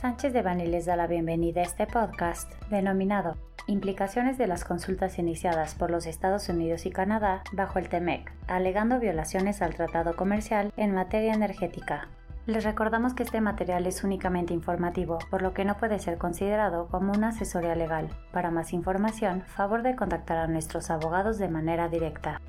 Sánchez de Bani les da la bienvenida a este podcast denominado Implicaciones de las consultas iniciadas por los Estados Unidos y Canadá bajo el TEMEC, alegando violaciones al tratado comercial en materia energética. Les recordamos que este material es únicamente informativo, por lo que no puede ser considerado como una asesoría legal. Para más información, favor de contactar a nuestros abogados de manera directa.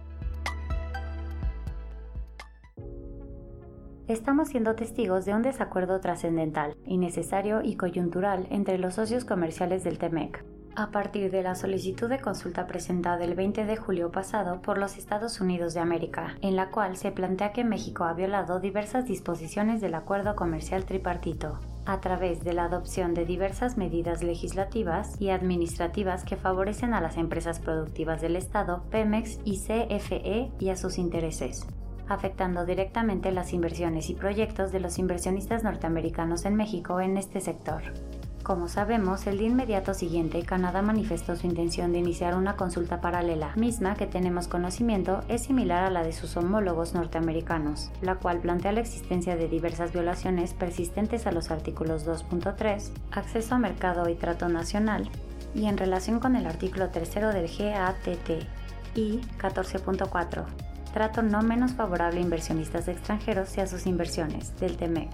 Estamos siendo testigos de un desacuerdo trascendental, innecesario y coyuntural entre los socios comerciales del TEMEC, a partir de la solicitud de consulta presentada el 20 de julio pasado por los Estados Unidos de América, en la cual se plantea que México ha violado diversas disposiciones del acuerdo comercial tripartito, a través de la adopción de diversas medidas legislativas y administrativas que favorecen a las empresas productivas del Estado, Pemex y CFE y a sus intereses afectando directamente las inversiones y proyectos de los inversionistas norteamericanos en México en este sector. Como sabemos, el día inmediato siguiente, Canadá manifestó su intención de iniciar una consulta paralela, misma que tenemos conocimiento es similar a la de sus homólogos norteamericanos, la cual plantea la existencia de diversas violaciones persistentes a los artículos 2.3, acceso a mercado y trato nacional, y en relación con el artículo 3 del GATT y 14.4, trato no menos favorable a inversionistas extranjeros y a sus inversiones, del TEMEC.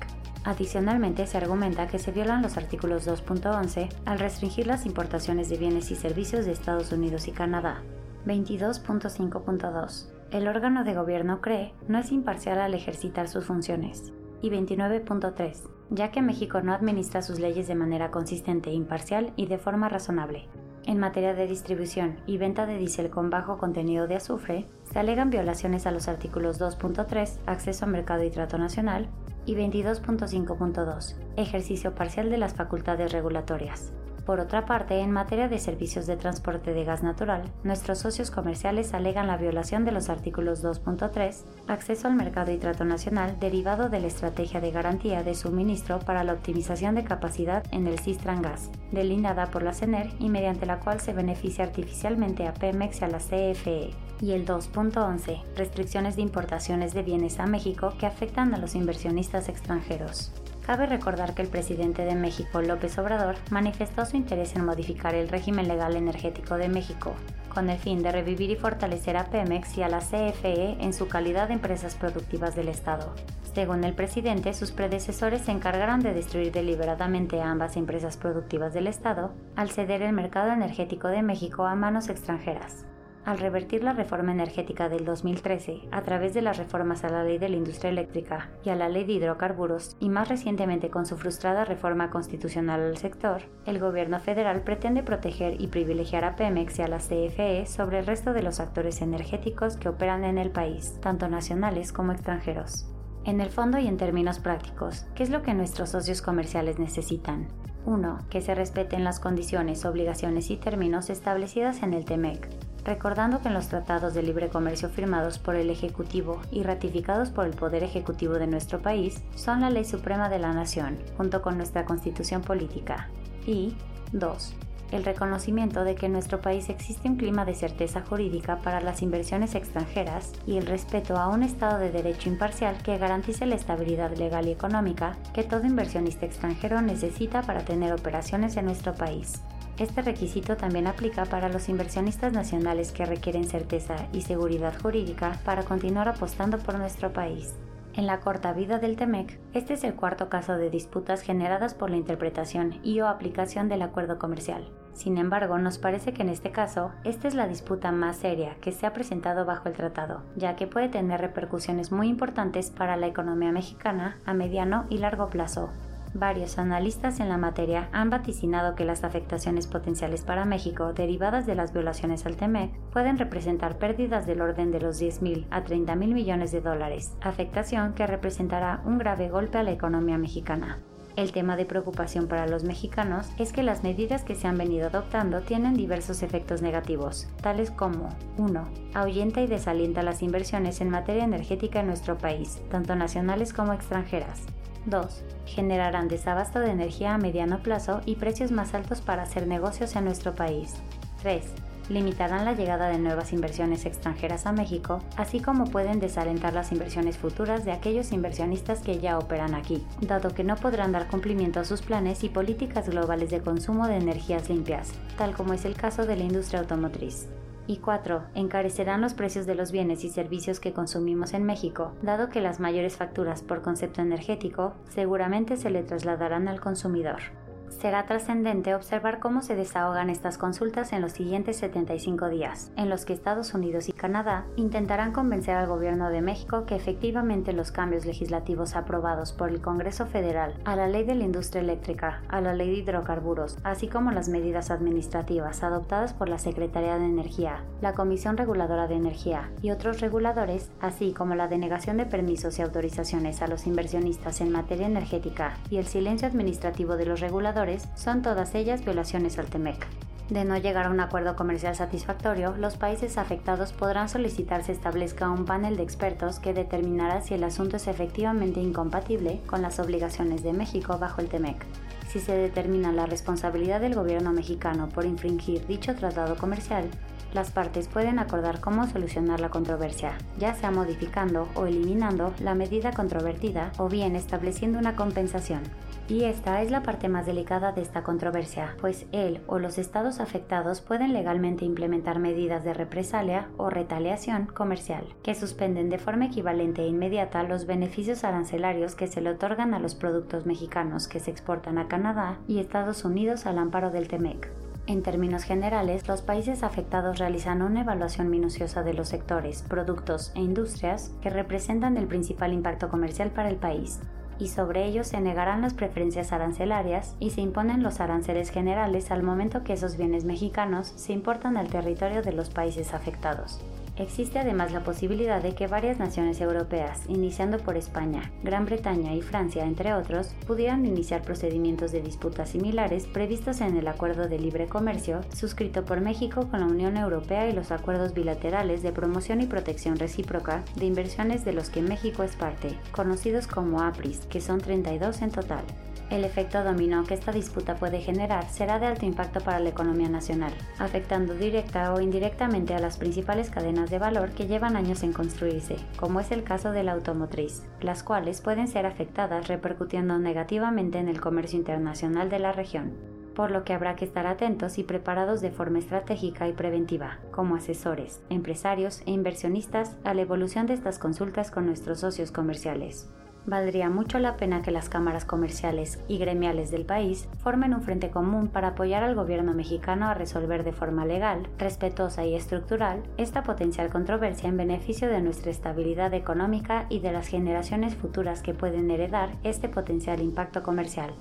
Adicionalmente, se argumenta que se violan los artículos 2.11 al restringir las importaciones de bienes y servicios de Estados Unidos y Canadá. 22.5.2. El órgano de gobierno cree no es imparcial al ejercitar sus funciones. Y 29.3. Ya que México no administra sus leyes de manera consistente, imparcial y de forma razonable. En materia de distribución y venta de diésel con bajo contenido de azufre, se alegan violaciones a los artículos 2.3, acceso a mercado y trato nacional, y 22.5.2, ejercicio parcial de las facultades regulatorias. Por otra parte, en materia de servicios de transporte de gas natural, nuestros socios comerciales alegan la violación de los artículos 2.3, acceso al mercado y trato nacional derivado de la estrategia de garantía de suministro para la optimización de capacidad en el Sistran Gas, delineada por la CENER y mediante la cual se beneficia artificialmente a Pemex y a la CFE. Y el 2.11, restricciones de importaciones de bienes a México que afectan a los inversionistas extranjeros. Cabe recordar que el presidente de México, López Obrador, manifestó su interés en modificar el régimen legal energético de México, con el fin de revivir y fortalecer a Pemex y a la CFE en su calidad de empresas productivas del Estado. Según el presidente, sus predecesores se encargaron de destruir deliberadamente a ambas empresas productivas del Estado al ceder el mercado energético de México a manos extranjeras al revertir la reforma energética del 2013 a través de las reformas a la ley de la industria eléctrica y a la ley de hidrocarburos y más recientemente con su frustrada reforma constitucional al sector, el gobierno federal pretende proteger y privilegiar a Pemex y a la CFE sobre el resto de los actores energéticos que operan en el país, tanto nacionales como extranjeros. En el fondo y en términos prácticos, ¿qué es lo que nuestros socios comerciales necesitan? 1. Que se respeten las condiciones, obligaciones y términos establecidas en el TEMEC, recordando que en los tratados de libre comercio firmados por el Ejecutivo y ratificados por el Poder Ejecutivo de nuestro país son la ley suprema de la nación, junto con nuestra constitución política. Y 2 el reconocimiento de que en nuestro país existe un clima de certeza jurídica para las inversiones extranjeras y el respeto a un Estado de Derecho imparcial que garantice la estabilidad legal y económica que todo inversionista extranjero necesita para tener operaciones en nuestro país. Este requisito también aplica para los inversionistas nacionales que requieren certeza y seguridad jurídica para continuar apostando por nuestro país. En la corta vida del TEMEC, este es el cuarto caso de disputas generadas por la interpretación y o aplicación del acuerdo comercial. Sin embargo, nos parece que en este caso, esta es la disputa más seria que se ha presentado bajo el tratado, ya que puede tener repercusiones muy importantes para la economía mexicana a mediano y largo plazo, Varios analistas en la materia han vaticinado que las afectaciones potenciales para México derivadas de las violaciones al TEMEC pueden representar pérdidas del orden de los 10.000 a 30.000 millones de dólares, afectación que representará un grave golpe a la economía mexicana. El tema de preocupación para los mexicanos es que las medidas que se han venido adoptando tienen diversos efectos negativos, tales como 1. Ahuyenta y desalienta las inversiones en materia energética en nuestro país, tanto nacionales como extranjeras. 2. Generarán desabasto de energía a mediano plazo y precios más altos para hacer negocios en nuestro país. 3. limitarán la llegada de nuevas inversiones extranjeras a México, así como pueden desalentar las inversiones futuras de aquellos inversionistas que ya operan aquí, dado que no podrán dar cumplimiento a sus planes y políticas globales de consumo de energías limpias, tal como es el caso de la industria automotriz. Y 4. Encarecerán los precios de los bienes y servicios que consumimos en México, dado que las mayores facturas por concepto energético seguramente se le trasladarán al consumidor. Será trascendente observar cómo se desahogan estas consultas en los siguientes 75 días, en los que Estados Unidos y Canadá intentarán convencer al gobierno de México que efectivamente los cambios legislativos aprobados por el Congreso Federal a la Ley de la Industria Eléctrica, a la Ley de Hidrocarburos, así como las medidas administrativas adoptadas por la Secretaría de Energía, la Comisión Reguladora de Energía y otros reguladores, así como la denegación de permisos y autorizaciones a los inversionistas en materia energética y el silencio administrativo de los reguladores son todas ellas violaciones al TEMEC. De no llegar a un acuerdo comercial satisfactorio, los países afectados podrán solicitar se establezca un panel de expertos que determinará si el asunto es efectivamente incompatible con las obligaciones de México bajo el TEMEC. Si se determina la responsabilidad del gobierno mexicano por infringir dicho tratado comercial, las partes pueden acordar cómo solucionar la controversia, ya sea modificando o eliminando la medida controvertida o bien estableciendo una compensación. Y esta es la parte más delicada de esta controversia, pues él o los estados afectados pueden legalmente implementar medidas de represalia o retaliación comercial, que suspenden de forma equivalente e inmediata los beneficios arancelarios que se le otorgan a los productos mexicanos que se exportan a Canadá y Estados Unidos al amparo del TEMEC. En términos generales, los países afectados realizan una evaluación minuciosa de los sectores, productos e industrias que representan el principal impacto comercial para el país, y sobre ellos se negarán las preferencias arancelarias y se imponen los aranceles generales al momento que esos bienes mexicanos se importan al territorio de los países afectados. Existe además la posibilidad de que varias naciones europeas, iniciando por España, Gran Bretaña y Francia, entre otros, pudieran iniciar procedimientos de disputas similares previstos en el Acuerdo de Libre Comercio suscrito por México con la Unión Europea y los acuerdos bilaterales de promoción y protección recíproca de inversiones de los que México es parte, conocidos como APRIS, que son 32 en total. El efecto dominó que esta disputa puede generar será de alto impacto para la economía nacional, afectando directa o indirectamente a las principales cadenas de valor que llevan años en construirse, como es el caso de la automotriz, las cuales pueden ser afectadas repercutiendo negativamente en el comercio internacional de la región por lo que habrá que estar atentos y preparados de forma estratégica y preventiva, como asesores, empresarios e inversionistas, a la evolución de estas consultas con nuestros socios comerciales. Valdría mucho la pena que las cámaras comerciales y gremiales del país formen un frente común para apoyar al gobierno mexicano a resolver de forma legal, respetuosa y estructural esta potencial controversia en beneficio de nuestra estabilidad económica y de las generaciones futuras que pueden heredar este potencial impacto comercial.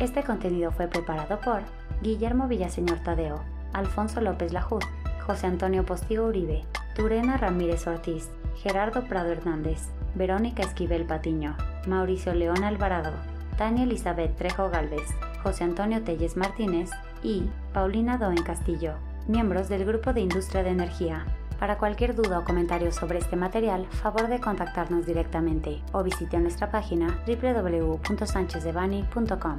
Este contenido fue preparado por Guillermo Villaseñor Tadeo, Alfonso López Lajud, José Antonio Postigo Uribe, Turena Ramírez Ortiz, Gerardo Prado Hernández, Verónica Esquivel Patiño, Mauricio León Alvarado, Tania Elizabeth Trejo Galvez, José Antonio Telles Martínez y Paulina Doen Castillo, miembros del Grupo de Industria de Energía. Para cualquier duda o comentario sobre este material, favor de contactarnos directamente o visite nuestra página www.sanchezdevani.com.